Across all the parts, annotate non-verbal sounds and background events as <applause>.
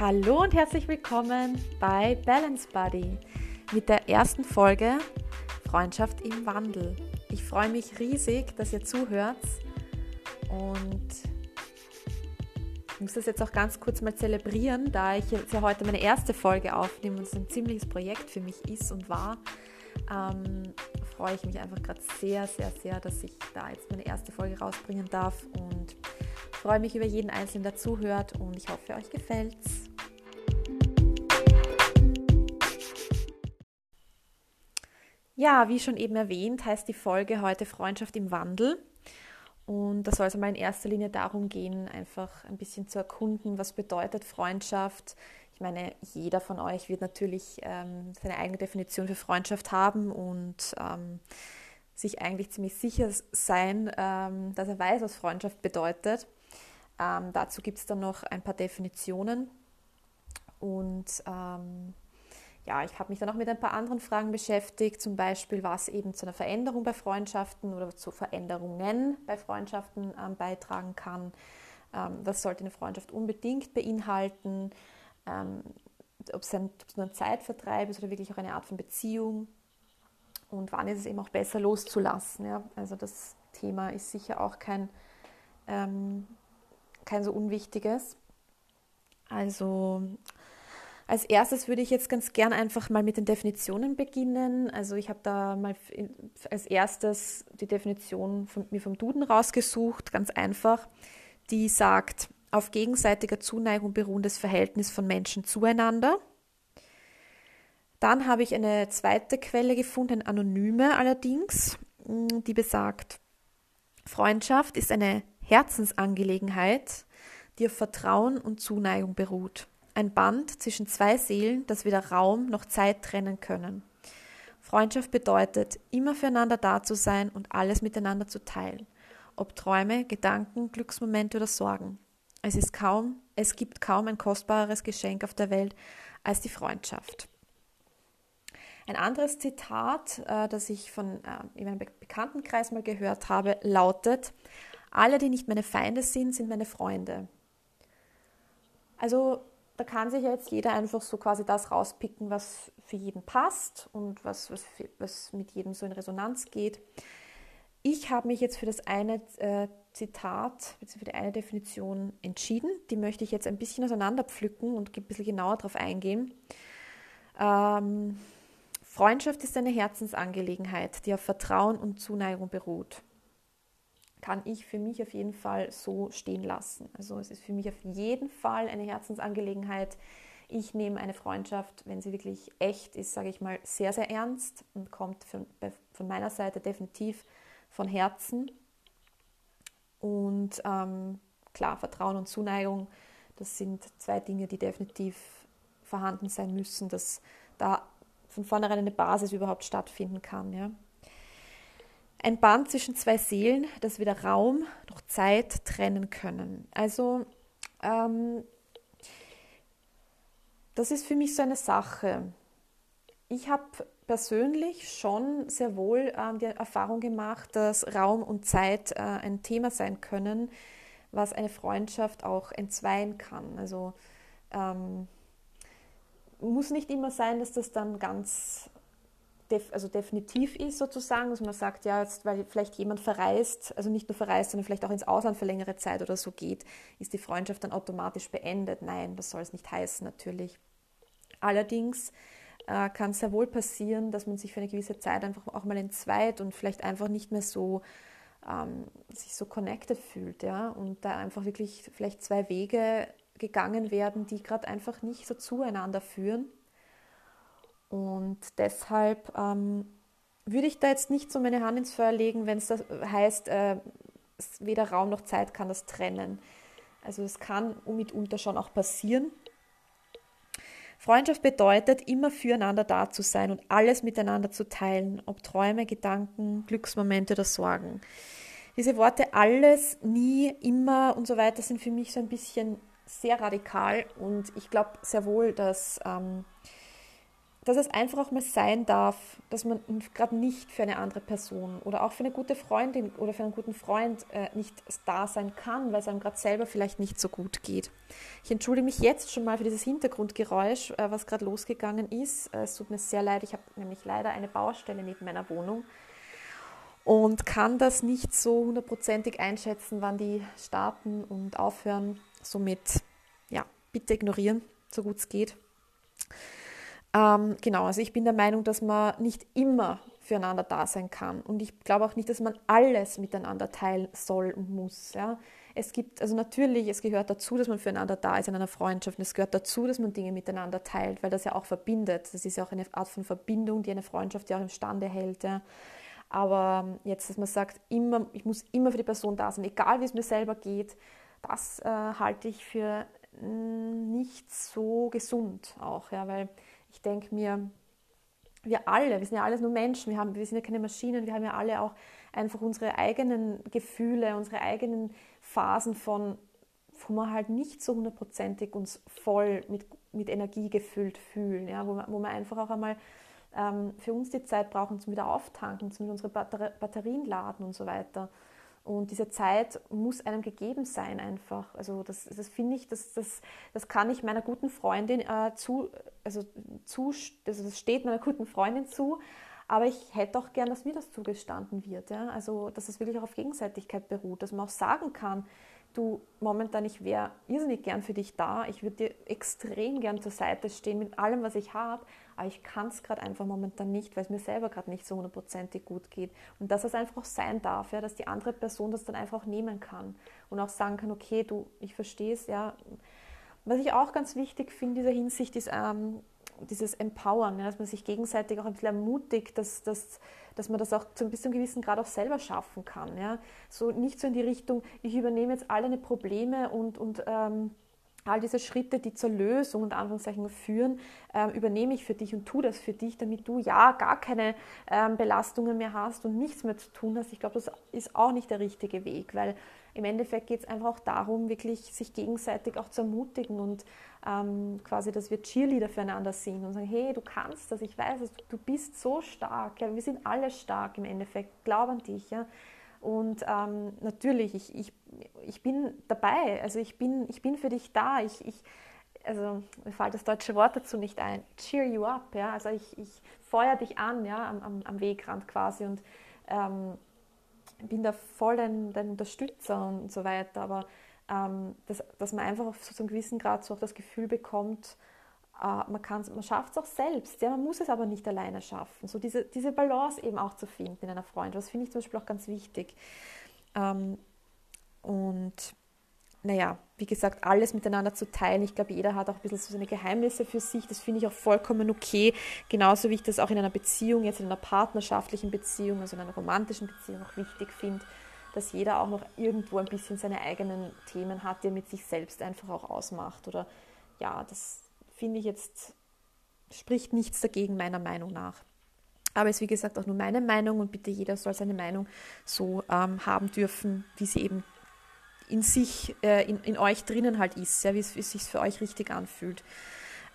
Hallo und herzlich willkommen bei Balance Buddy mit der ersten Folge Freundschaft im Wandel. Ich freue mich riesig, dass ihr zuhört und ich muss das jetzt auch ganz kurz mal zelebrieren, da ich jetzt ja heute meine erste Folge aufnehme und es ein ziemliches Projekt für mich ist und war. Ähm, freue ich mich einfach gerade sehr, sehr, sehr, dass ich da jetzt meine erste Folge rausbringen darf und freue mich über jeden Einzelnen, der zuhört und ich hoffe, euch gefällt's. Ja, wie schon eben erwähnt, heißt die Folge heute Freundschaft im Wandel. Und da soll es einmal in erster Linie darum gehen, einfach ein bisschen zu erkunden, was bedeutet Freundschaft. Ich meine, jeder von euch wird natürlich ähm, seine eigene Definition für Freundschaft haben und ähm, sich eigentlich ziemlich sicher sein, ähm, dass er weiß, was Freundschaft bedeutet. Ähm, dazu gibt es dann noch ein paar Definitionen. Und ähm, ja, ich habe mich dann auch mit ein paar anderen Fragen beschäftigt, zum Beispiel, was eben zu einer Veränderung bei Freundschaften oder zu Veränderungen bei Freundschaften ähm, beitragen kann. Ähm, was sollte eine Freundschaft unbedingt beinhalten? Ähm, ob es ein, nur ein Zeitvertreib ist oder wirklich auch eine Art von Beziehung. Und wann ist es eben auch besser loszulassen? Ja? Also das Thema ist sicher auch kein, ähm, kein so unwichtiges. Also als erstes würde ich jetzt ganz gern einfach mal mit den Definitionen beginnen. Also ich habe da mal als erstes die Definition von, mir vom Duden rausgesucht, ganz einfach. Die sagt, auf gegenseitiger Zuneigung beruhendes Verhältnis von Menschen zueinander. Dann habe ich eine zweite Quelle gefunden, anonyme allerdings, die besagt, Freundschaft ist eine Herzensangelegenheit, die auf Vertrauen und Zuneigung beruht ein Band zwischen zwei Seelen, das weder Raum noch Zeit trennen können. Freundschaft bedeutet, immer füreinander da zu sein und alles miteinander zu teilen, ob Träume, Gedanken, Glücksmomente oder Sorgen. Es ist kaum, es gibt kaum ein kostbareres Geschenk auf der Welt als die Freundschaft. Ein anderes Zitat, äh, das ich von äh, in meinem Bekanntenkreis mal gehört habe, lautet: Alle, die nicht meine Feinde sind, sind meine Freunde. Also da kann sich jetzt jeder einfach so quasi das rauspicken, was für jeden passt und was, was, was mit jedem so in Resonanz geht. Ich habe mich jetzt für das eine äh, Zitat, für die eine Definition entschieden. Die möchte ich jetzt ein bisschen auseinanderpflücken und ein bisschen genauer darauf eingehen. Ähm, Freundschaft ist eine Herzensangelegenheit, die auf Vertrauen und Zuneigung beruht kann ich für mich auf jeden Fall so stehen lassen. Also es ist für mich auf jeden Fall eine Herzensangelegenheit. Ich nehme eine Freundschaft, wenn sie wirklich echt ist, sage ich mal, sehr, sehr ernst und kommt von, von meiner Seite definitiv von Herzen. Und ähm, klar, Vertrauen und Zuneigung, das sind zwei Dinge, die definitiv vorhanden sein müssen, dass da von vornherein eine Basis überhaupt stattfinden kann. Ja. Ein Band zwischen zwei Seelen, das weder Raum noch Zeit trennen können. Also ähm, das ist für mich so eine Sache. Ich habe persönlich schon sehr wohl äh, die Erfahrung gemacht, dass Raum und Zeit äh, ein Thema sein können, was eine Freundschaft auch entzweien kann. Also ähm, muss nicht immer sein, dass das dann ganz def, also definitiv ist sozusagen, dass man sagt, ja, jetzt, weil vielleicht jemand verreist, also nicht nur verreist, sondern vielleicht auch ins Ausland für längere Zeit oder so geht, ist die Freundschaft dann automatisch beendet. Nein, das soll es nicht heißen, natürlich. Allerdings äh, kann es sehr wohl passieren, dass man sich für eine gewisse Zeit einfach auch mal entzweit und vielleicht einfach nicht mehr so ähm, sich so connected fühlt, ja, und da einfach wirklich vielleicht zwei Wege gegangen werden, die gerade einfach nicht so zueinander führen und deshalb ähm, würde ich da jetzt nicht so meine Hand ins Feuer legen, wenn es heißt, äh, weder Raum noch Zeit kann das trennen. Also es kann mitunter schon auch passieren. Freundschaft bedeutet, immer füreinander da zu sein und alles miteinander zu teilen, ob Träume, Gedanken, Glücksmomente oder Sorgen. Diese Worte alles, nie, immer und so weiter sind für mich so ein bisschen sehr radikal und ich glaube sehr wohl, dass ähm, dass es einfach auch mal sein darf, dass man gerade nicht für eine andere Person oder auch für eine gute Freundin oder für einen guten Freund äh, nicht da sein kann, weil es einem gerade selber vielleicht nicht so gut geht. Ich entschuldige mich jetzt schon mal für dieses Hintergrundgeräusch, äh, was gerade losgegangen ist. Äh, es tut mir sehr leid, ich habe nämlich leider eine Baustelle neben meiner Wohnung und kann das nicht so hundertprozentig einschätzen, wann die starten und aufhören. Somit, ja, bitte ignorieren, so gut es geht. Ähm, genau, also ich bin der Meinung, dass man nicht immer füreinander da sein kann. Und ich glaube auch nicht, dass man alles miteinander teilen soll und muss. Ja. Es gibt, also natürlich, es gehört dazu, dass man füreinander da ist in einer Freundschaft. Und es gehört dazu, dass man Dinge miteinander teilt, weil das ja auch verbindet. Das ist ja auch eine Art von Verbindung, die eine Freundschaft ja auch im Stande hält. Ja. Aber jetzt, dass man sagt, immer, ich muss immer für die Person da sein, egal wie es mir selber geht, das äh, halte ich für nicht so gesund auch, ja, weil ich denke mir, wir alle, wir sind ja alles nur Menschen, wir, haben, wir sind ja keine Maschinen, wir haben ja alle auch einfach unsere eigenen Gefühle, unsere eigenen Phasen von, wo wir halt nicht so hundertprozentig uns voll mit, mit Energie gefüllt fühlen, ja, wo, wir, wo wir einfach auch einmal ähm, für uns die Zeit brauchen zum wieder auftanken, zum unsere Batterien laden und so weiter. Und diese Zeit muss einem gegeben sein einfach. Also das, das finde ich, das, das, das kann ich meiner guten Freundin äh, zu, also zu, also das steht meiner guten Freundin zu, aber ich hätte auch gern, dass mir das zugestanden wird. Ja? Also dass es wirklich auch auf Gegenseitigkeit beruht, dass man auch sagen kann, du momentan, ich wäre irrsinnig gern für dich da, ich würde dir extrem gern zur Seite stehen mit allem, was ich habe, aber ich kann es gerade einfach momentan nicht, weil es mir selber gerade nicht so hundertprozentig gut geht. Und dass es einfach auch sein darf, ja, dass die andere Person das dann einfach auch nehmen kann und auch sagen kann, okay, du, ich verstehe es, ja. Was ich auch ganz wichtig finde in dieser Hinsicht ist ähm, dieses Empowern, ja, dass man sich gegenseitig auch ein bisschen ermutigt, dass, dass, dass man das auch zu ein bisschen gewissen Grad auch selber schaffen kann. Ja. So nicht so in die Richtung, ich übernehme jetzt alle eine Probleme und, und ähm, all diese Schritte, die zur Lösung und Anführungszeichen führen, äh, übernehme ich für dich und tue das für dich, damit du ja gar keine ähm, Belastungen mehr hast und nichts mehr zu tun hast. Ich glaube, das ist auch nicht der richtige Weg, weil im Endeffekt geht es einfach auch darum, wirklich sich gegenseitig auch zu ermutigen und ähm, quasi, dass wir Cheerleader füreinander sind und sagen, hey, du kannst das, ich weiß es, du bist so stark, ja, wir sind alle stark im Endeffekt, glaub an dich, ja. Und ähm, natürlich, ich, ich, ich bin dabei, also ich bin, ich bin für dich da. Ich, ich, also mir fällt das deutsche Wort dazu nicht ein. Cheer you up, ja. Also ich, ich feuer dich an, ja, am, am, am Wegrand quasi und ähm, bin da voll dein, dein Unterstützer und so weiter. Aber ähm, dass, dass man einfach auf so einem gewissen Grad so auch das Gefühl bekommt, man, man schafft es auch selbst, ja, man muss es aber nicht alleine schaffen. So diese, diese Balance eben auch zu finden in einer Freundschaft, das finde ich zum Beispiel auch ganz wichtig. Ähm, und naja, wie gesagt, alles miteinander zu teilen. Ich glaube, jeder hat auch ein bisschen so seine Geheimnisse für sich. Das finde ich auch vollkommen okay. Genauso wie ich das auch in einer Beziehung, jetzt in einer partnerschaftlichen Beziehung, also in einer romantischen Beziehung auch wichtig finde, dass jeder auch noch irgendwo ein bisschen seine eigenen Themen hat, die er mit sich selbst einfach auch ausmacht. Oder ja, das, finde ich jetzt, spricht nichts dagegen, meiner Meinung nach. Aber es ist wie gesagt auch nur meine Meinung und bitte jeder soll seine Meinung so ähm, haben dürfen, wie sie eben in sich, äh, in, in euch drinnen halt ist, ja, wie es, sich für euch richtig anfühlt.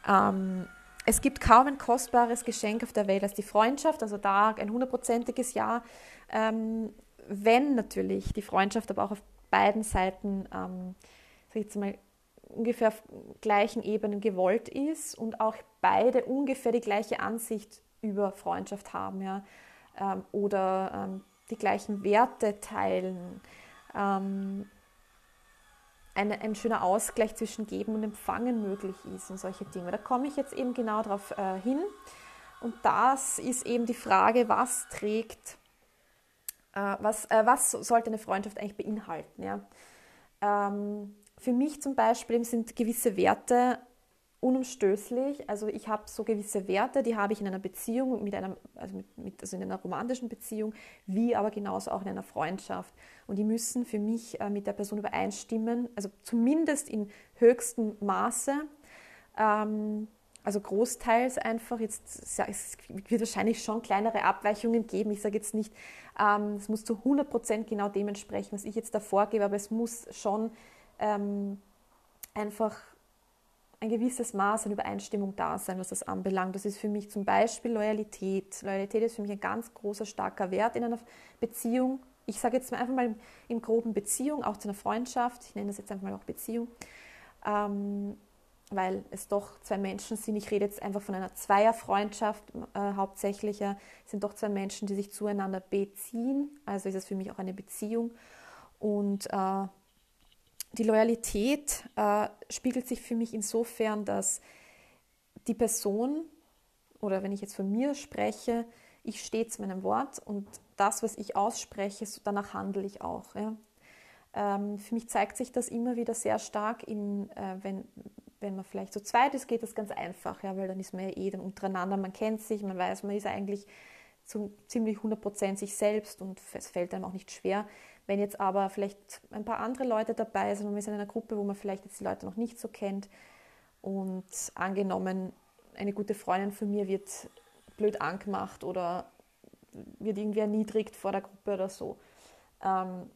Ähm, es gibt kaum ein kostbares Geschenk auf der Welt als die Freundschaft, also da ein hundertprozentiges Ja, ähm, wenn natürlich die Freundschaft aber auch auf beiden Seiten, ähm, sag ich jetzt mal, ungefähr auf gleichen Ebenen gewollt ist und auch beide ungefähr die gleiche Ansicht über Freundschaft haben ja? Ähm, oder ähm, die gleichen Werte teilen. Ähm, eine, ein schöner Ausgleich zwischen Geben und Empfangen möglich ist und solche Dinge. Da komme ich jetzt eben genau darauf äh, hin. Und das ist eben die Frage, was trägt, äh, was, äh, was sollte eine Freundschaft eigentlich beinhalten. Ja? Ähm, für mich zum Beispiel sind gewisse Werte unumstößlich. Also ich habe so gewisse Werte, die habe ich in einer Beziehung, mit einer, also, mit, mit, also in einer romantischen Beziehung, wie aber genauso auch in einer Freundschaft. Und die müssen für mich äh, mit der Person übereinstimmen, also zumindest in höchstem Maße. Ähm, also großteils einfach, jetzt es wird wahrscheinlich schon kleinere Abweichungen geben. Ich sage jetzt nicht, ähm, es muss zu 100% genau dementsprechend, was ich jetzt da vorgebe, aber es muss schon ähm, einfach ein gewisses Maß an Übereinstimmung da sein, was das anbelangt. Das ist für mich zum Beispiel Loyalität. Loyalität ist für mich ein ganz großer, starker Wert in einer Beziehung. Ich sage jetzt einfach mal im groben Beziehung, auch zu einer Freundschaft. Ich nenne das jetzt einfach mal auch Beziehung. Ähm, weil es doch zwei Menschen sind. Ich rede jetzt einfach von einer Zweierfreundschaft äh, hauptsächlich. Es sind doch zwei Menschen, die sich zueinander beziehen. Also ist es für mich auch eine Beziehung. Und äh, die Loyalität äh, spiegelt sich für mich insofern, dass die Person, oder wenn ich jetzt von mir spreche, ich stehe zu meinem Wort und das, was ich ausspreche, danach handle ich auch. Ja. Ähm, für mich zeigt sich das immer wieder sehr stark, in, äh, wenn, wenn man vielleicht zu zweit ist, geht das ganz einfach, ja, weil dann ist man ja eh dann untereinander, man kennt sich, man weiß, man ist eigentlich zu ziemlich 100% sich selbst und es fällt einem auch nicht schwer. Wenn jetzt aber vielleicht ein paar andere Leute dabei sind und wir sind in einer Gruppe, wo man vielleicht jetzt die Leute noch nicht so kennt und angenommen, eine gute Freundin von mir wird blöd angemacht oder wird irgendwie erniedrigt vor der Gruppe oder so, ähm,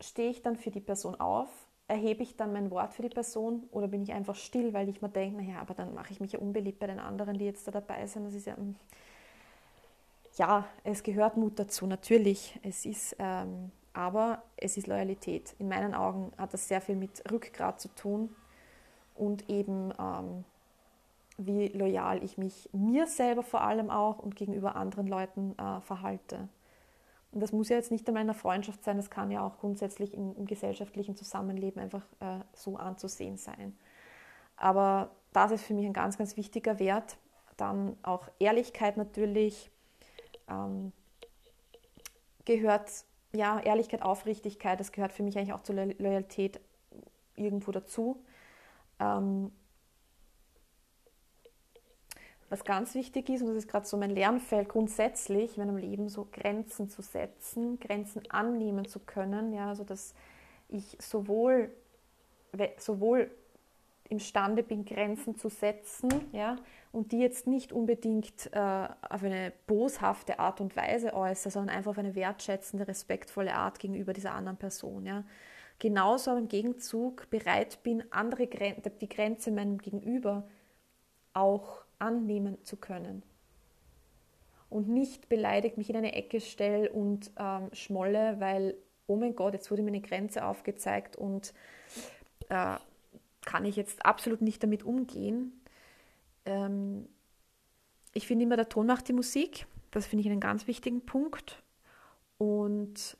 stehe ich dann für die Person auf? Erhebe ich dann mein Wort für die Person oder bin ich einfach still, weil ich mir denke, naja, aber dann mache ich mich ja unbeliebt bei den anderen, die jetzt da dabei sind. Das ist ja, hm. ja, es gehört Mut dazu, natürlich. Es ist ähm, aber es ist Loyalität. In meinen Augen hat das sehr viel mit Rückgrat zu tun und eben ähm, wie loyal ich mich mir selber vor allem auch und gegenüber anderen Leuten äh, verhalte. Und das muss ja jetzt nicht einmal in einer Freundschaft sein, das kann ja auch grundsätzlich im, im gesellschaftlichen Zusammenleben einfach äh, so anzusehen sein. Aber das ist für mich ein ganz, ganz wichtiger Wert. Dann auch Ehrlichkeit natürlich ähm, gehört ja, Ehrlichkeit, Aufrichtigkeit, das gehört für mich eigentlich auch zur Loyalität irgendwo dazu. Ähm, was ganz wichtig ist, und das ist gerade so mein Lernfeld grundsätzlich in meinem Leben, so Grenzen zu setzen, Grenzen annehmen zu können, ja, also dass ich sowohl, sowohl imstande bin, Grenzen zu setzen, ja, und die jetzt nicht unbedingt äh, auf eine boshafte Art und Weise äußere, sondern einfach auf eine wertschätzende, respektvolle Art gegenüber dieser anderen Person, ja. Genauso im Gegenzug bereit bin, andere Gren die Grenze meinem Gegenüber auch annehmen zu können. Und nicht beleidigt mich in eine Ecke stelle und ähm, schmolle, weil, oh mein Gott, jetzt wurde mir eine Grenze aufgezeigt und äh, kann ich jetzt absolut nicht damit umgehen. Ähm, ich finde immer, der Ton macht die Musik. Das finde ich einen ganz wichtigen Punkt. Und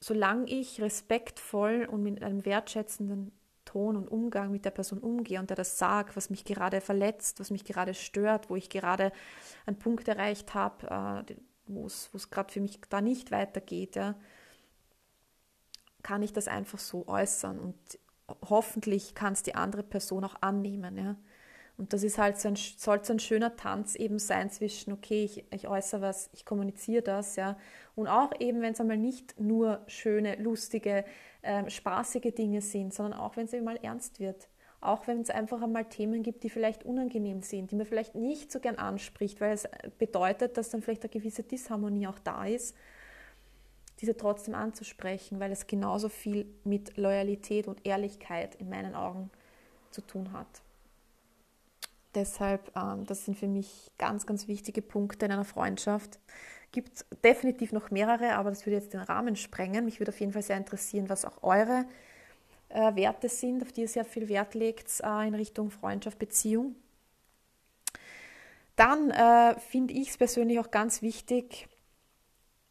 solange ich respektvoll und mit einem wertschätzenden Ton und Umgang mit der Person umgehe und der das sagt, was mich gerade verletzt, was mich gerade stört, wo ich gerade einen Punkt erreicht habe, äh, wo es gerade für mich da nicht weitergeht, ja, kann ich das einfach so äußern. Und hoffentlich kann es die andere Person auch annehmen. Ja? Und das ist halt so ein, soll so ein schöner Tanz eben sein zwischen, okay, ich, ich äußere was, ich kommuniziere das, ja. Und auch eben, wenn es einmal nicht nur schöne, lustige, äh, spaßige Dinge sind, sondern auch, wenn es einmal ernst wird. Auch wenn es einfach einmal Themen gibt, die vielleicht unangenehm sind, die man vielleicht nicht so gern anspricht, weil es bedeutet, dass dann vielleicht eine gewisse Disharmonie auch da ist diese trotzdem anzusprechen, weil es genauso viel mit Loyalität und Ehrlichkeit in meinen Augen zu tun hat. Deshalb, ähm, das sind für mich ganz, ganz wichtige Punkte in einer Freundschaft. Gibt definitiv noch mehrere, aber das würde jetzt den Rahmen sprengen. Mich würde auf jeden Fall sehr interessieren, was auch eure äh, Werte sind, auf die ihr sehr viel Wert legt äh, in Richtung Freundschaft, Beziehung. Dann äh, finde ich es persönlich auch ganz wichtig,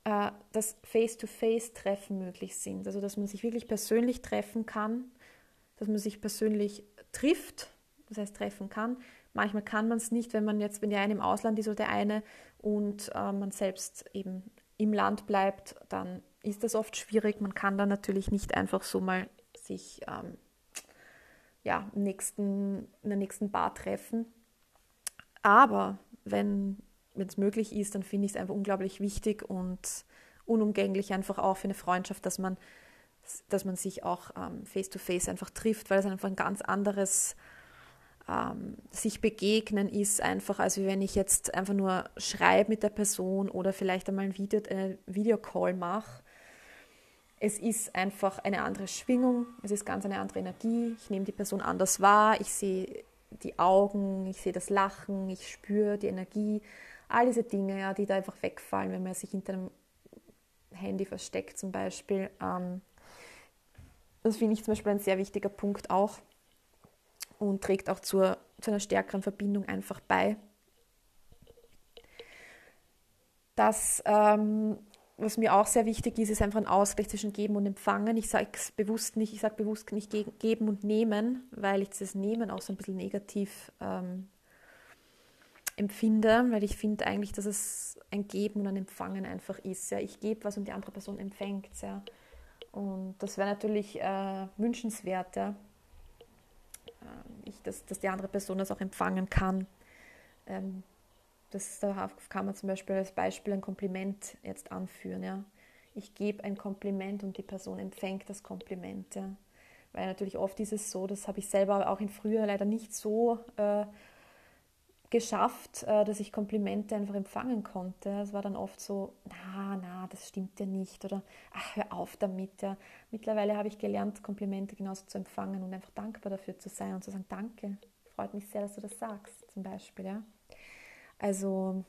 äh, dass Face-to-Face-Treffen möglich sind. Also dass man sich wirklich persönlich treffen kann, dass man sich persönlich trifft, das heißt treffen kann. Manchmal kann man es nicht, wenn man jetzt, wenn der eine im Ausland ist oder der eine und äh, man selbst eben im Land bleibt, dann ist das oft schwierig. Man kann dann natürlich nicht einfach so mal sich ähm, ja, nächsten, in der nächsten Bar treffen. Aber wenn wenn es möglich ist, dann finde ich es einfach unglaublich wichtig und unumgänglich einfach auch für eine Freundschaft, dass man, dass man sich auch ähm, face-to-face -face einfach trifft, weil es einfach ein ganz anderes ähm, sich begegnen ist, einfach als wenn ich jetzt einfach nur schreibe mit der Person oder vielleicht einmal ein Video, äh, Videocall mache. Es ist einfach eine andere Schwingung, es ist ganz eine andere Energie, ich nehme die Person anders wahr, ich sehe die Augen, ich sehe das Lachen, ich spüre die Energie, all diese Dinge, ja, die da einfach wegfallen, wenn man sich hinter einem Handy versteckt zum Beispiel. Ähm, das finde ich zum Beispiel ein sehr wichtiger Punkt auch und trägt auch zur, zu einer stärkeren Verbindung einfach bei. Das, ähm, was mir auch sehr wichtig ist, ist einfach ein Ausgleich zwischen Geben und Empfangen. Ich sage bewusst nicht, ich sage bewusst nicht Geben und Nehmen, weil ich das Nehmen auch so ein bisschen negativ ähm, empfinde, weil ich finde eigentlich, dass es ein Geben und ein Empfangen einfach ist. Ja. Ich gebe was und die andere Person empfängt. Ja. Und das wäre natürlich äh, wünschenswert, ja. Ähm, ich, dass, dass die andere Person das auch empfangen kann. Ähm, das, da kann man zum Beispiel als Beispiel ein Kompliment jetzt anführen. Ja. Ich gebe ein Kompliment und die Person empfängt das Kompliment. Ja. Weil natürlich oft ist es so, das habe ich selber auch in früher leider nicht so äh, geschafft, äh, dass ich Komplimente einfach empfangen konnte. Es war dann oft so, na, na, das stimmt ja nicht oder ach, hör auf damit. Ja. Mittlerweile habe ich gelernt, Komplimente genauso zu empfangen und einfach dankbar dafür zu sein und zu sagen, danke, freut mich sehr, dass du das sagst, zum Beispiel. Ja. Also,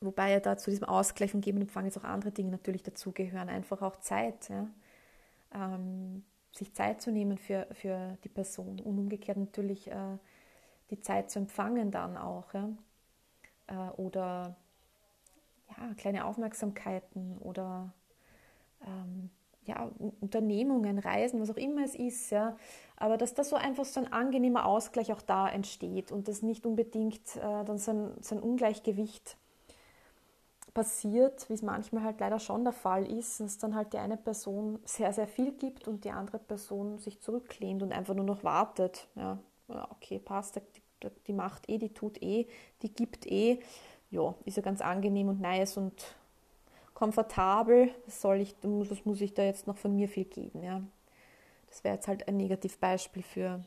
wobei ja da zu diesem Ausgleich von Geben und Empfang jetzt auch andere Dinge natürlich dazugehören, einfach auch Zeit. Ja. Ähm, sich Zeit zu nehmen für, für die Person und umgekehrt natürlich äh, die Zeit zu empfangen dann auch. Ja? Äh, oder ja, kleine Aufmerksamkeiten oder ähm, ja, Unternehmungen, Reisen, was auch immer es ist, ja, aber dass da so einfach so ein angenehmer Ausgleich auch da entsteht und dass nicht unbedingt äh, dann so ein, so ein Ungleichgewicht passiert, wie es manchmal halt leider schon der Fall ist, dass dann halt die eine Person sehr, sehr viel gibt und die andere Person sich zurücklehnt und einfach nur noch wartet. Ja, okay, passt, die, die macht eh, die tut eh, die gibt eh. Ja, ist ja ganz angenehm und nice und komfortabel. Was soll ich, was muss ich da jetzt noch von mir viel geben? Ja? Das wäre jetzt halt ein Negativbeispiel für,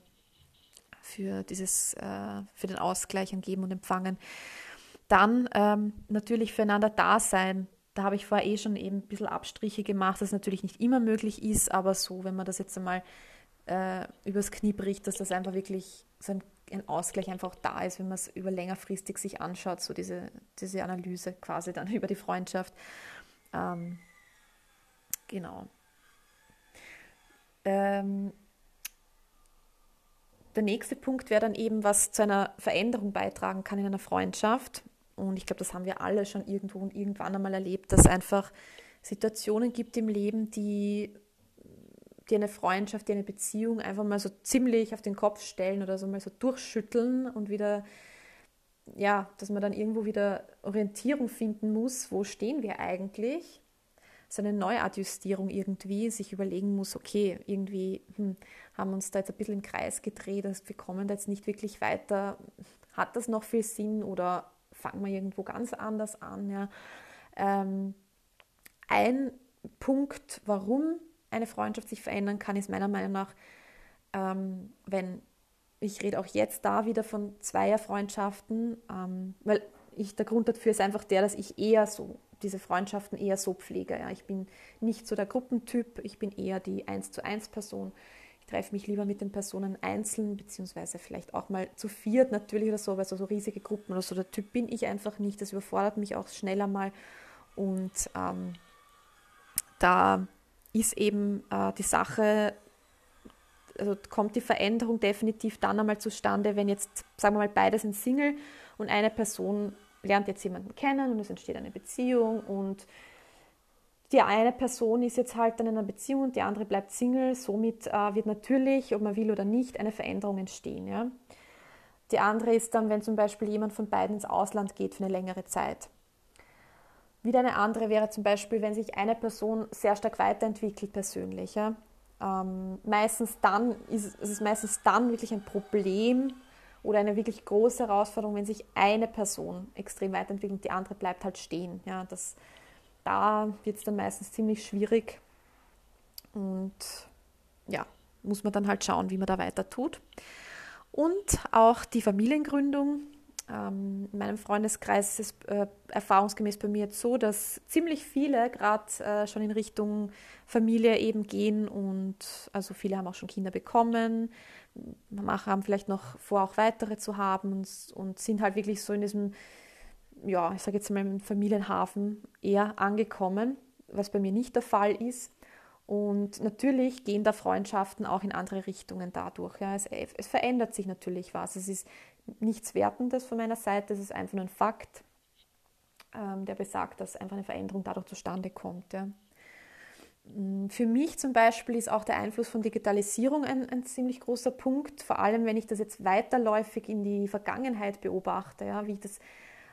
für, dieses, äh, für den Ausgleich an Geben und Empfangen. Dann ähm, natürlich füreinander da sein. Da habe ich vorher eh schon eben ein bisschen Abstriche gemacht, dass natürlich nicht immer möglich ist, aber so, wenn man das jetzt einmal äh, übers Knie bricht, dass das einfach wirklich so ein, ein Ausgleich einfach da ist, wenn man es über längerfristig sich anschaut, so diese, diese Analyse quasi dann <laughs> über die Freundschaft. Ähm, genau. Ähm, der nächste Punkt wäre dann eben, was zu einer Veränderung beitragen kann in einer Freundschaft. Und ich glaube, das haben wir alle schon irgendwo und irgendwann einmal erlebt, dass es einfach Situationen gibt im Leben, die, die eine Freundschaft, die eine Beziehung einfach mal so ziemlich auf den Kopf stellen oder so mal so durchschütteln und wieder, ja, dass man dann irgendwo wieder Orientierung finden muss, wo stehen wir eigentlich so eine Neuadjustierung irgendwie, sich überlegen muss, okay, irgendwie hm, haben uns da jetzt ein bisschen im Kreis gedreht, also wir kommen da jetzt nicht wirklich weiter. Hat das noch viel Sinn oder fangen wir irgendwo ganz anders an? Ja? Ähm, ein Punkt, warum eine Freundschaft sich verändern kann, ist meiner Meinung nach, ähm, wenn ich rede auch jetzt da wieder von Zweierfreundschaften, ähm, weil ich, der Grund dafür ist einfach der, dass ich eher so diese Freundschaften eher so pflege. Ja. Ich bin nicht so der Gruppentyp, ich bin eher die 1 zu 1 Person. Ich treffe mich lieber mit den Personen einzeln, beziehungsweise vielleicht auch mal zu viert natürlich oder so, weil so, so riesige Gruppen oder so, der Typ bin ich einfach nicht. Das überfordert mich auch schneller mal. Und ähm, da ist eben äh, die Sache, also kommt die Veränderung definitiv dann einmal zustande, wenn jetzt, sagen wir mal, beide sind Single und eine Person lernt jetzt jemanden kennen und es entsteht eine Beziehung und die eine Person ist jetzt halt dann in einer Beziehung und die andere bleibt Single. Somit äh, wird natürlich, ob man will oder nicht, eine Veränderung entstehen. Ja? Die andere ist dann, wenn zum Beispiel jemand von beiden ins Ausland geht für eine längere Zeit. Wieder eine andere wäre zum Beispiel, wenn sich eine Person sehr stark weiterentwickelt persönlich. Ja? Ähm, meistens dann ist es ist meistens dann wirklich ein Problem, oder eine wirklich große Herausforderung, wenn sich eine Person extrem weiterentwickelt und die andere bleibt halt stehen. Ja, das, da wird es dann meistens ziemlich schwierig und ja, muss man dann halt schauen, wie man da weiter tut. Und auch die Familiengründung, in meinem Freundeskreis ist es äh, erfahrungsgemäß bei mir jetzt so, dass ziemlich viele gerade äh, schon in Richtung Familie eben gehen und also viele haben auch schon Kinder bekommen, haben vielleicht noch vor, auch weitere zu haben und, und sind halt wirklich so in diesem, ja, ich sage jetzt mal im Familienhafen eher angekommen, was bei mir nicht der Fall ist. Und natürlich gehen da Freundschaften auch in andere Richtungen dadurch. Ja. Es, es verändert sich natürlich was. Es ist nichts Wertendes von meiner Seite, es ist einfach nur ein Fakt, ähm, der besagt, dass einfach eine Veränderung dadurch zustande kommt. Ja. Mm, für mich zum Beispiel ist auch der Einfluss von Digitalisierung ein, ein, ziemlich großer Punkt, vor allem wenn ich das jetzt weiterläufig in die Vergangenheit beobachte, ja, wie ich das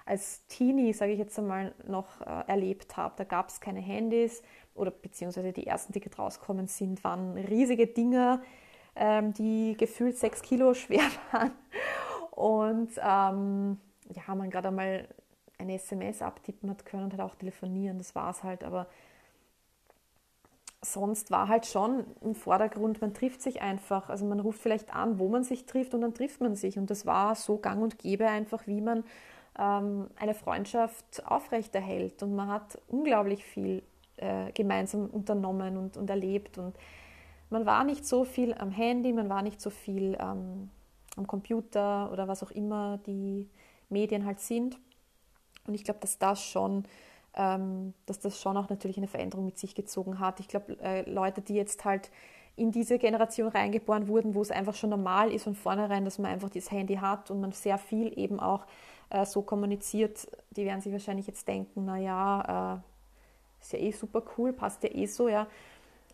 als Teenie, sage ich jetzt einmal, noch äh, erlebt habe. Da gab es keine Handys oder beziehungsweise die ersten, die rauskommen sind, waren riesige Dinger, ähm, die gefühlt sechs Kilo <laughs> schwer waren. Und ähm, ja, man gerade einmal eine SMS abtippen hat können und halt auch telefonieren, das war es halt. Aber sonst war halt schon im Vordergrund, man trifft sich einfach. Also man ruft vielleicht an, wo man sich trifft und dann trifft man sich. Und das war so gang und gäbe einfach, wie man ähm, eine Freundschaft aufrechterhält. Und man hat unglaublich viel äh, gemeinsam unternommen und, und erlebt. Und man war nicht so viel am Handy, man war nicht so viel ähm, am Computer oder was auch immer die Medien halt sind. Und ich glaube, dass das schon, ähm, dass das schon auch natürlich eine Veränderung mit sich gezogen hat. Ich glaube, äh, Leute, die jetzt halt in diese Generation reingeboren wurden, wo es einfach schon normal ist von vornherein, dass man einfach das Handy hat und man sehr viel eben auch äh, so kommuniziert, die werden sich wahrscheinlich jetzt denken, naja, äh, ist ja eh super cool, passt ja eh so, ja.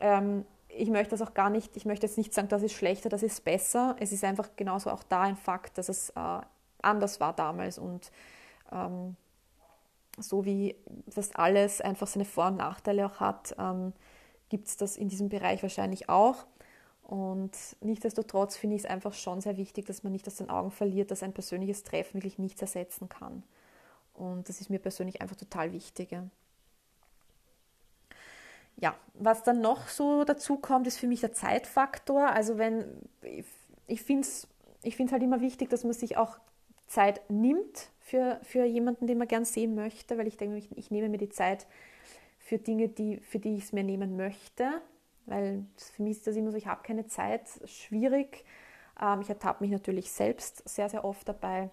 Ähm, ich möchte das auch gar nicht, ich möchte jetzt nicht sagen, das ist schlechter, das ist besser. Es ist einfach genauso auch da ein Fakt, dass es äh, anders war damals und ähm, so wie das alles einfach seine Vor- und Nachteile auch hat, ähm, gibt es das in diesem Bereich wahrscheinlich auch. Und nichtsdestotrotz finde ich es einfach schon sehr wichtig, dass man nicht aus den Augen verliert, dass ein persönliches Treffen wirklich nichts ersetzen kann. Und das ist mir persönlich einfach total wichtig. Ja ja, was dann noch so dazu kommt, ist für mich der Zeitfaktor. Also wenn ich finde es ich halt immer wichtig, dass man sich auch Zeit nimmt für, für jemanden, den man gern sehen möchte, weil ich denke, ich, ich nehme mir die Zeit für Dinge, die, für die ich es mir nehmen möchte, weil für mich ist das immer so, ich habe keine Zeit, schwierig. Ähm, ich ertappe mich natürlich selbst sehr, sehr oft dabei,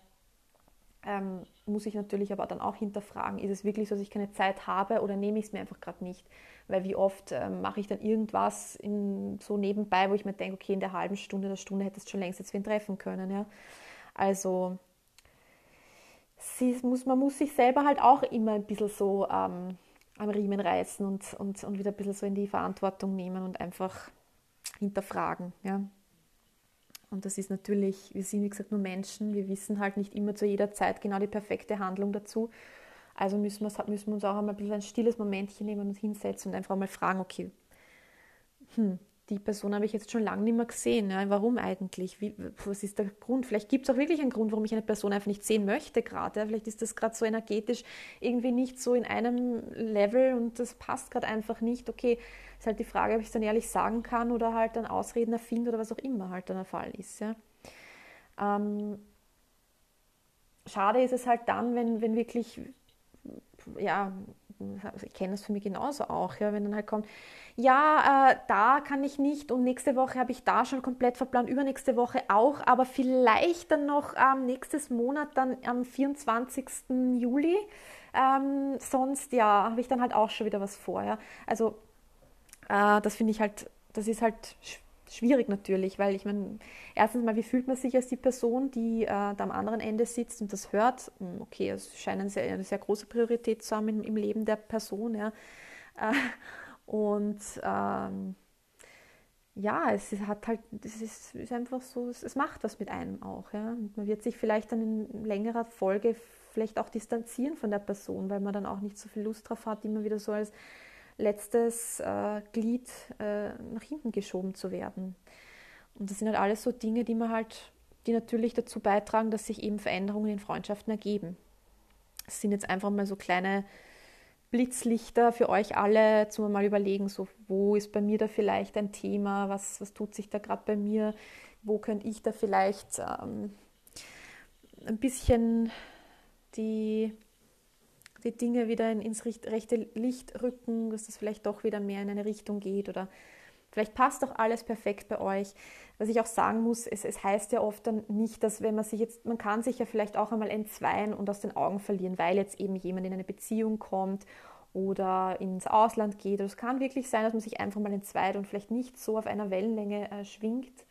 ähm, muss ich natürlich aber dann auch hinterfragen, ist es wirklich so, dass ich keine Zeit habe oder nehme ich es mir einfach gerade nicht? Weil wie oft ähm, mache ich dann irgendwas in, so nebenbei, wo ich mir denke, okay, in der halben Stunde, der Stunde hättest du schon längst jetzt wen treffen können. Ja? Also muss, man muss sich selber halt auch immer ein bisschen so ähm, am Riemen reißen und, und, und wieder ein bisschen so in die Verantwortung nehmen und einfach hinterfragen. Ja? Und das ist natürlich, wir sind wie gesagt nur Menschen, wir wissen halt nicht immer zu jeder Zeit genau die perfekte Handlung dazu. Also müssen, müssen wir uns auch einmal ein ein stilles Momentchen nehmen und hinsetzen und einfach mal fragen, okay, hm, die Person habe ich jetzt schon lange nicht mehr gesehen. Ja, warum eigentlich? Wie, was ist der Grund? Vielleicht gibt es auch wirklich einen Grund, warum ich eine Person einfach nicht sehen möchte gerade. Ja, vielleicht ist das gerade so energetisch irgendwie nicht so in einem Level und das passt gerade einfach nicht. Okay, ist halt die Frage, ob ich es dann ehrlich sagen kann oder halt dann Ausreden erfinde oder was auch immer halt dann der Fall ist. Ja. Ähm, schade ist es halt dann, wenn, wenn wirklich, ja, ich kenne das für mich genauso auch, ja, wenn dann halt kommt, ja, äh, da kann ich nicht und nächste Woche habe ich da schon komplett verplant, übernächste Woche auch, aber vielleicht dann noch ähm, nächstes Monat, dann am 24. Juli. Ähm, sonst, ja, habe ich dann halt auch schon wieder was vor. Ja. Also, äh, das finde ich halt, das ist halt schwierig natürlich, weil ich meine, erstens mal, wie fühlt man sich als die Person, die äh, da am anderen Ende sitzt und das hört? Hm, okay, es scheint eine sehr, eine sehr große Priorität zu haben im, im Leben der Person, ja. Äh, und ähm, ja, es hat halt, es ist, ist einfach so, es, es, macht was mit einem auch. Ja? Man wird sich vielleicht dann in längerer Folge vielleicht auch distanzieren von der Person, weil man dann auch nicht so viel Lust drauf hat, immer wieder so als letztes äh, Glied äh, nach hinten geschoben zu werden. Und das sind halt alles so Dinge, die man halt, die natürlich dazu beitragen, dass sich eben Veränderungen in Freundschaften ergeben. Es sind jetzt einfach mal so kleine Blitzlichter für euch alle, zum mal überlegen, so wo ist bei mir da vielleicht ein Thema, was, was tut sich da gerade bei mir, wo könnte ich da vielleicht ähm, ein bisschen die, die Dinge wieder in, ins rechte Licht rücken, dass das vielleicht doch wieder mehr in eine Richtung geht oder vielleicht passt doch alles perfekt bei euch. Was ich auch sagen muss, es, es heißt ja oft dann nicht, dass wenn man sich jetzt, man kann sich ja vielleicht auch einmal entzweien und aus den Augen verlieren, weil jetzt eben jemand in eine Beziehung kommt oder ins Ausland geht. es kann wirklich sein, dass man sich einfach mal entzweit und vielleicht nicht so auf einer Wellenlänge äh, schwingt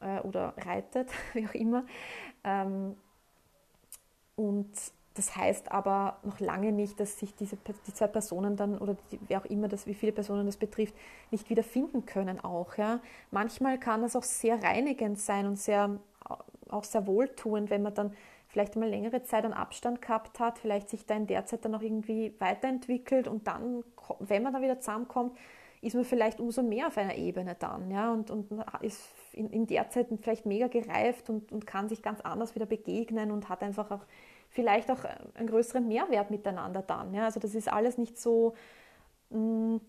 äh, oder reitet, <laughs> wie auch immer. Ähm, und das heißt aber noch lange nicht, dass sich diese, die zwei Personen dann oder die, wer auch immer das, wie viele Personen das betrifft, nicht wieder finden können auch. Ja. Manchmal kann das auch sehr reinigend sein und sehr, auch sehr wohltuend, wenn man dann vielleicht mal längere Zeit einen Abstand gehabt hat, vielleicht sich da in der Zeit dann auch irgendwie weiterentwickelt und dann, wenn man dann wieder zusammenkommt, ist man vielleicht umso mehr auf einer Ebene dann, ja, und, und ist in, in der Zeit vielleicht mega gereift und, und kann sich ganz anders wieder begegnen und hat einfach auch vielleicht auch einen größeren Mehrwert miteinander dann, ja, also das ist alles nicht so, mh, mm,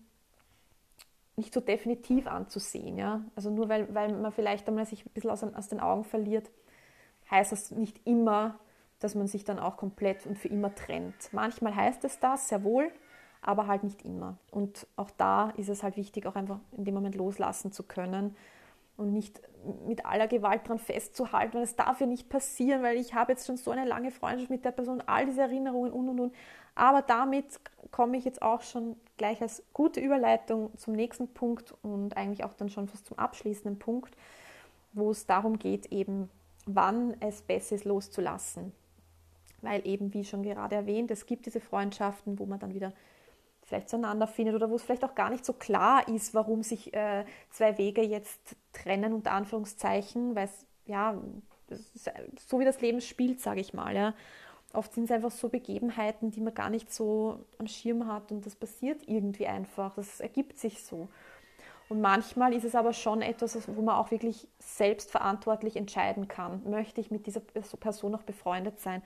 nicht so definitiv anzusehen, ja, also nur weil, weil man vielleicht einmal sich ein bisschen aus, aus den Augen verliert, heißt das nicht immer, dass man sich dann auch komplett und für immer trennt. Manchmal heißt es das, sehr wohl, aber halt nicht immer. Und auch da ist es halt wichtig, auch einfach in dem Moment loslassen zu können und nicht mit aller Gewalt daran festzuhalten, weil es darf ja nicht passieren, weil ich habe jetzt schon so eine lange Freundschaft mit der Person, all diese Erinnerungen und und und. Aber damit komme ich jetzt auch schon gleich als gute Überleitung zum nächsten Punkt und eigentlich auch dann schon fast zum abschließenden Punkt, wo es darum geht, eben wann es besser ist, loszulassen. Weil eben, wie schon gerade erwähnt, es gibt diese Freundschaften, wo man dann wieder vielleicht zueinander findet oder wo es vielleicht auch gar nicht so klar ist, warum sich äh, zwei Wege jetzt trennen, unter Anführungszeichen, weil es, ja, so wie das Leben spielt, sage ich mal, ja. Oft sind es einfach so Begebenheiten, die man gar nicht so am Schirm hat und das passiert irgendwie einfach, das ergibt sich so. Und manchmal ist es aber schon etwas, wo man auch wirklich selbstverantwortlich entscheiden kann. Möchte ich mit dieser Person noch befreundet sein?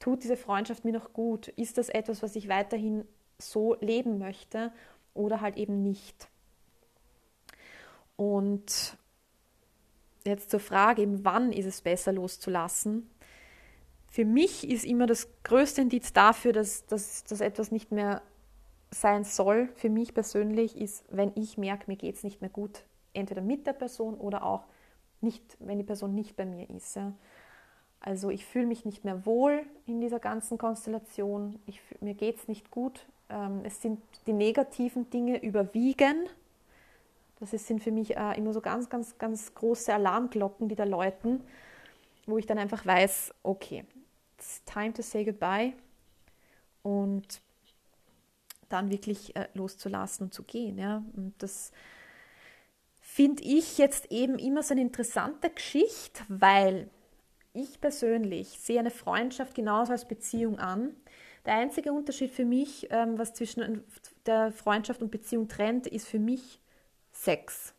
Tut diese Freundschaft mir noch gut? Ist das etwas, was ich weiterhin so leben möchte oder halt eben nicht? Und jetzt zur Frage, eben wann ist es besser loszulassen? Für mich ist immer das größte Indiz dafür, dass, dass, dass etwas nicht mehr sein soll, für mich persönlich, ist, wenn ich merke, mir geht es nicht mehr gut, entweder mit der Person oder auch nicht, wenn die Person nicht bei mir ist. Ja. Also ich fühle mich nicht mehr wohl in dieser ganzen Konstellation, ich, mir geht es nicht gut, ähm, es sind die negativen Dinge überwiegen. Das sind für mich äh, immer so ganz, ganz, ganz große Alarmglocken, die da läuten, wo ich dann einfach weiß, okay, it's time to say goodbye. Und dann wirklich äh, loszulassen und zu gehen. Ja? Und das finde ich jetzt eben immer so eine interessante Geschichte, weil ich persönlich sehe eine Freundschaft genauso als Beziehung an. Der einzige Unterschied für mich, ähm, was zwischen der Freundschaft und Beziehung trennt, ist für mich Sex.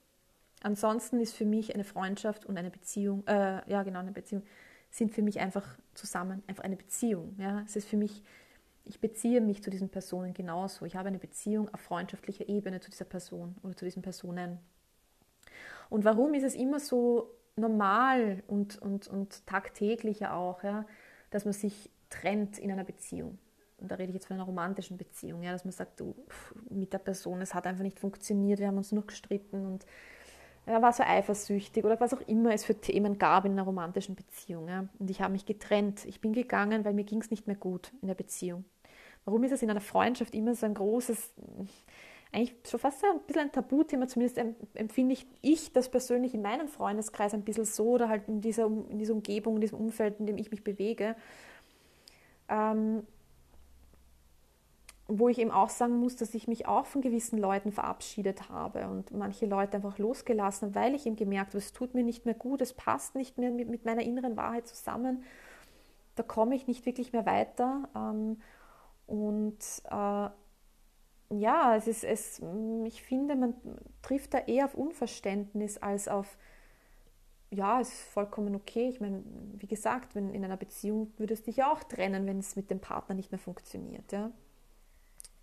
Ansonsten ist für mich eine Freundschaft und eine Beziehung, äh, ja genau, eine Beziehung, sind für mich einfach zusammen, einfach eine Beziehung. Ja? Es ist für mich ich beziehe mich zu diesen Personen genauso. Ich habe eine Beziehung auf freundschaftlicher Ebene zu dieser Person oder zu diesen Personen. Und warum ist es immer so normal und, und, und tagtäglich auch, ja, dass man sich trennt in einer Beziehung? Und da rede ich jetzt von einer romantischen Beziehung, ja, dass man sagt, du, mit der Person, es hat einfach nicht funktioniert, wir haben uns nur gestritten und er war so eifersüchtig oder was auch immer es für Themen gab in einer romantischen Beziehung. Ja. Und ich habe mich getrennt. Ich bin gegangen, weil mir ging es nicht mehr gut in der Beziehung. Warum ist es in einer Freundschaft immer so ein großes, eigentlich schon fast ein bisschen ein Tabuthema, zumindest empfinde ich, ich das persönlich in meinem Freundeskreis ein bisschen so oder halt in dieser, in dieser Umgebung, in diesem Umfeld, in dem ich mich bewege. Ähm, wo ich eben auch sagen muss, dass ich mich auch von gewissen Leuten verabschiedet habe und manche Leute einfach losgelassen, weil ich eben gemerkt habe, es tut mir nicht mehr gut, es passt nicht mehr mit, mit meiner inneren Wahrheit zusammen, da komme ich nicht wirklich mehr weiter. Ähm, und äh, ja, es ist, es, ich finde, man trifft da eher auf Unverständnis als auf, ja, es ist vollkommen okay. Ich meine, wie gesagt, wenn in einer Beziehung würdest du dich ja auch trennen, wenn es mit dem Partner nicht mehr funktioniert. Ja?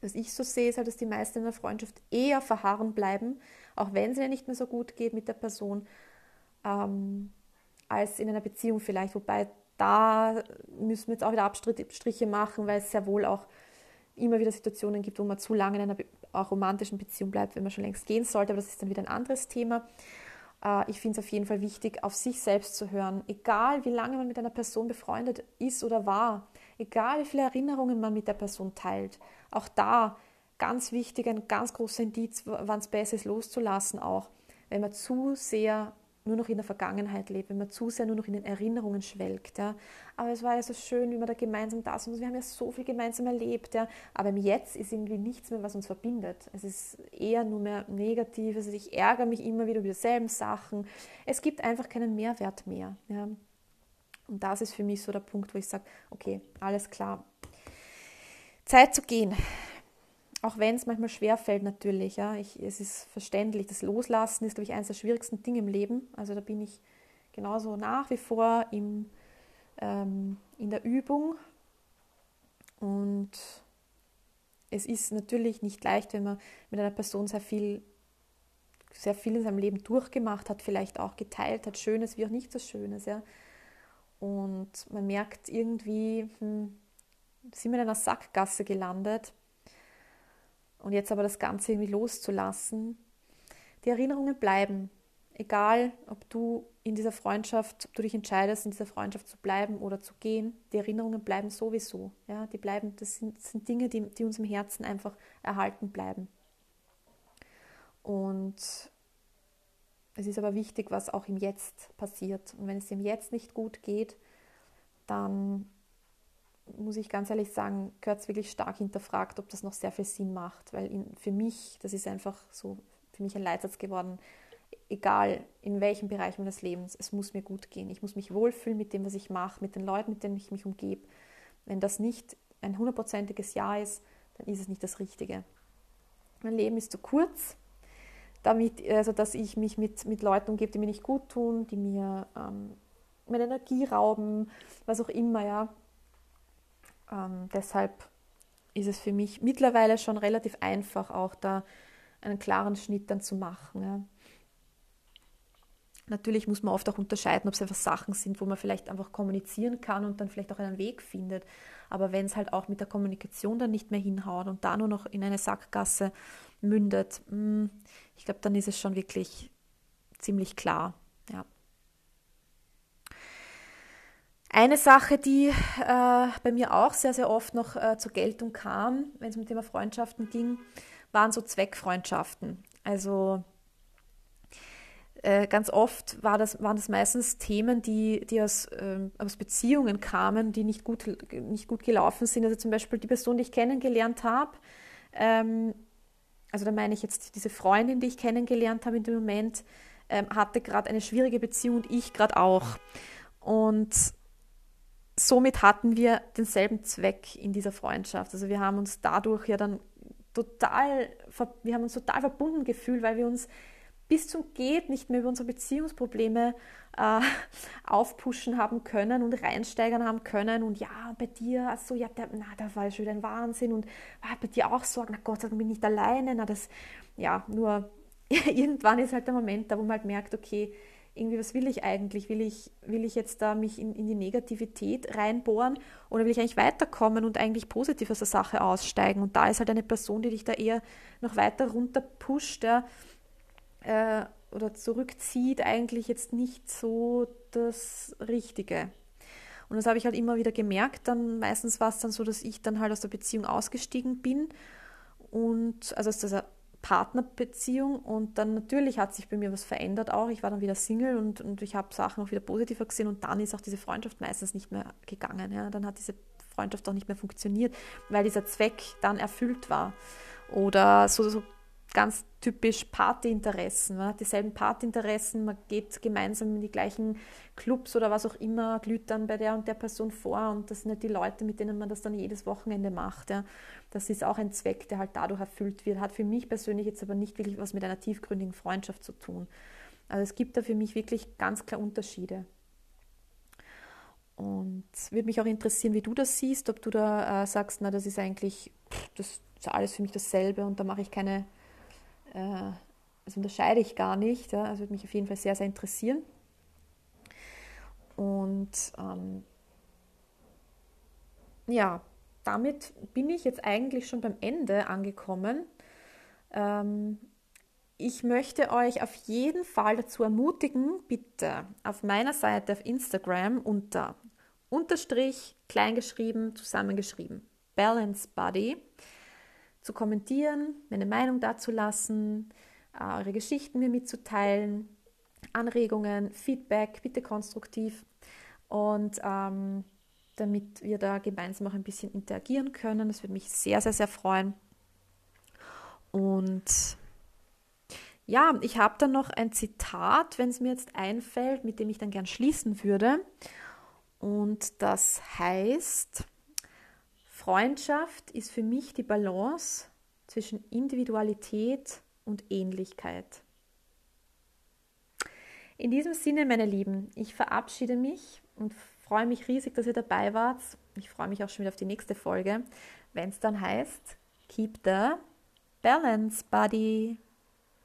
Was ich so sehe, ist halt, dass die meisten in der Freundschaft eher verharren bleiben, auch wenn es ihnen nicht mehr so gut geht mit der Person, ähm, als in einer Beziehung vielleicht. Wobei da müssen wir jetzt auch wieder Abstriche machen, weil es sehr wohl auch immer wieder Situationen gibt, wo man zu lange in einer auch romantischen Beziehung bleibt, wenn man schon längst gehen sollte, aber das ist dann wieder ein anderes Thema. Äh, ich finde es auf jeden Fall wichtig, auf sich selbst zu hören, egal wie lange man mit einer Person befreundet ist oder war, egal wie viele Erinnerungen man mit der Person teilt. Auch da ganz wichtig, ein ganz großer Indiz, wann es besser ist, loszulassen auch. Wenn man zu sehr nur noch in der Vergangenheit lebt, wenn man zu sehr nur noch in den Erinnerungen schwelgt. Ja. Aber es war ja so schön, wie wir da gemeinsam da sind. Wir haben ja so viel gemeinsam erlebt. Ja. Aber im Jetzt ist irgendwie nichts mehr, was uns verbindet. Es ist eher nur mehr Negatives. Also ich ärgere mich immer wieder über dieselben Sachen. Es gibt einfach keinen Mehrwert mehr. Ja. Und das ist für mich so der Punkt, wo ich sage, okay, alles klar. Zeit zu gehen. Auch wenn es manchmal schwer fällt, natürlich. Ja. Ich, es ist verständlich. Das Loslassen ist, glaube ich, eines der schwierigsten Dinge im Leben. Also da bin ich genauso nach wie vor im, ähm, in der Übung. Und es ist natürlich nicht leicht, wenn man mit einer Person sehr viel, sehr viel in seinem Leben durchgemacht hat, vielleicht auch geteilt hat, Schönes wie auch nicht so Schönes. Ja. Und man merkt irgendwie, hm, sind wir in einer Sackgasse gelandet und jetzt aber das Ganze irgendwie loszulassen. Die Erinnerungen bleiben, egal ob du in dieser Freundschaft, ob du dich entscheidest, in dieser Freundschaft zu bleiben oder zu gehen, die Erinnerungen bleiben sowieso. Ja, die bleiben, das sind, das sind Dinge, die, die uns im Herzen einfach erhalten bleiben. Und es ist aber wichtig, was auch im Jetzt passiert. Und wenn es im Jetzt nicht gut geht, dann muss ich ganz ehrlich sagen, gehört es wirklich stark hinterfragt, ob das noch sehr viel Sinn macht. Weil in, für mich, das ist einfach so für mich ein Leitsatz geworden, egal in welchem Bereich meines Lebens, es muss mir gut gehen. Ich muss mich wohlfühlen mit dem, was ich mache, mit den Leuten, mit denen ich mich umgebe. Wenn das nicht ein hundertprozentiges Ja ist, dann ist es nicht das Richtige. Mein Leben ist zu kurz, damit, also dass ich mich mit, mit Leuten umgebe, die mir nicht gut tun, die mir ähm, meine Energie rauben, was auch immer, ja. Ähm, deshalb ist es für mich mittlerweile schon relativ einfach, auch da einen klaren Schnitt dann zu machen. Ja. Natürlich muss man oft auch unterscheiden, ob es einfach Sachen sind, wo man vielleicht einfach kommunizieren kann und dann vielleicht auch einen Weg findet. Aber wenn es halt auch mit der Kommunikation dann nicht mehr hinhaut und da nur noch in eine Sackgasse mündet, hm, ich glaube, dann ist es schon wirklich ziemlich klar. Ja. Eine Sache, die äh, bei mir auch sehr, sehr oft noch äh, zur Geltung kam, wenn es um das Thema Freundschaften ging, waren so Zweckfreundschaften. Also äh, ganz oft war das, waren das meistens Themen, die, die aus, ähm, aus Beziehungen kamen, die nicht gut, nicht gut gelaufen sind. Also zum Beispiel die Person, die ich kennengelernt habe, ähm, also da meine ich jetzt diese Freundin, die ich kennengelernt habe in dem Moment, ähm, hatte gerade eine schwierige Beziehung und ich gerade auch. Und somit hatten wir denselben Zweck in dieser Freundschaft. Also wir haben uns dadurch ja dann total, wir haben uns total verbunden gefühlt, weil wir uns bis zum Geht nicht mehr über unsere Beziehungsprobleme äh, aufpushen haben können und reinsteigern haben können. Und ja, bei dir, also ja, der, na, da war schon wieder ein Wahnsinn und ah, bei dir auch Sorgen, na Gott sei Dank bin ich nicht alleine. Na, das, ja, nur <laughs> irgendwann ist halt der Moment da, wo man halt merkt, okay, irgendwie, was will ich eigentlich? Will ich, will ich jetzt da mich in, in die Negativität reinbohren oder will ich eigentlich weiterkommen und eigentlich positiv aus der Sache aussteigen? Und da ist halt eine Person, die dich da eher noch weiter runter pusht ja, äh, oder zurückzieht, eigentlich jetzt nicht so das Richtige. Und das habe ich halt immer wieder gemerkt. Dann meistens war es dann so, dass ich dann halt aus der Beziehung ausgestiegen bin und also aus dieser Partnerbeziehung und dann natürlich hat sich bei mir was verändert auch. Ich war dann wieder Single und, und ich habe Sachen auch wieder positiver gesehen und dann ist auch diese Freundschaft meistens nicht mehr gegangen. Ja. Dann hat diese Freundschaft auch nicht mehr funktioniert, weil dieser Zweck dann erfüllt war. Oder so, so ganz typisch Partyinteressen. Man hat dieselben Partyinteressen, man geht gemeinsam in die gleichen Clubs oder was auch immer, glüht dann bei der und der Person vor und das sind nicht die Leute, mit denen man das dann jedes Wochenende macht. Ja. Das ist auch ein Zweck, der halt dadurch erfüllt wird. Hat für mich persönlich jetzt aber nicht wirklich was mit einer tiefgründigen Freundschaft zu tun. Also es gibt da für mich wirklich ganz klar Unterschiede. Und würde mich auch interessieren, wie du das siehst, ob du da äh, sagst, na, das ist eigentlich, das ist alles für mich dasselbe und da mache ich keine das unterscheide ich gar nicht. Ja. Also würde mich auf jeden Fall sehr, sehr interessieren. Und ähm, ja, damit bin ich jetzt eigentlich schon beim Ende angekommen. Ähm, ich möchte euch auf jeden Fall dazu ermutigen, bitte auf meiner Seite auf Instagram unter Unterstrich, kleingeschrieben, zusammengeschrieben, Balance Body, zu kommentieren, meine Meinung dazu lassen, äh, eure Geschichten mir mitzuteilen, Anregungen, Feedback, bitte konstruktiv. Und ähm, damit wir da gemeinsam auch ein bisschen interagieren können. Das würde mich sehr, sehr, sehr freuen. Und ja, ich habe dann noch ein Zitat, wenn es mir jetzt einfällt, mit dem ich dann gern schließen würde. Und das heißt, Freundschaft ist für mich die Balance zwischen Individualität und Ähnlichkeit. In diesem Sinne, meine Lieben, ich verabschiede mich und freue mich riesig, dass ihr dabei wart. Ich freue mich auch schon wieder auf die nächste Folge, wenn es dann heißt, Keep the Balance, Buddy.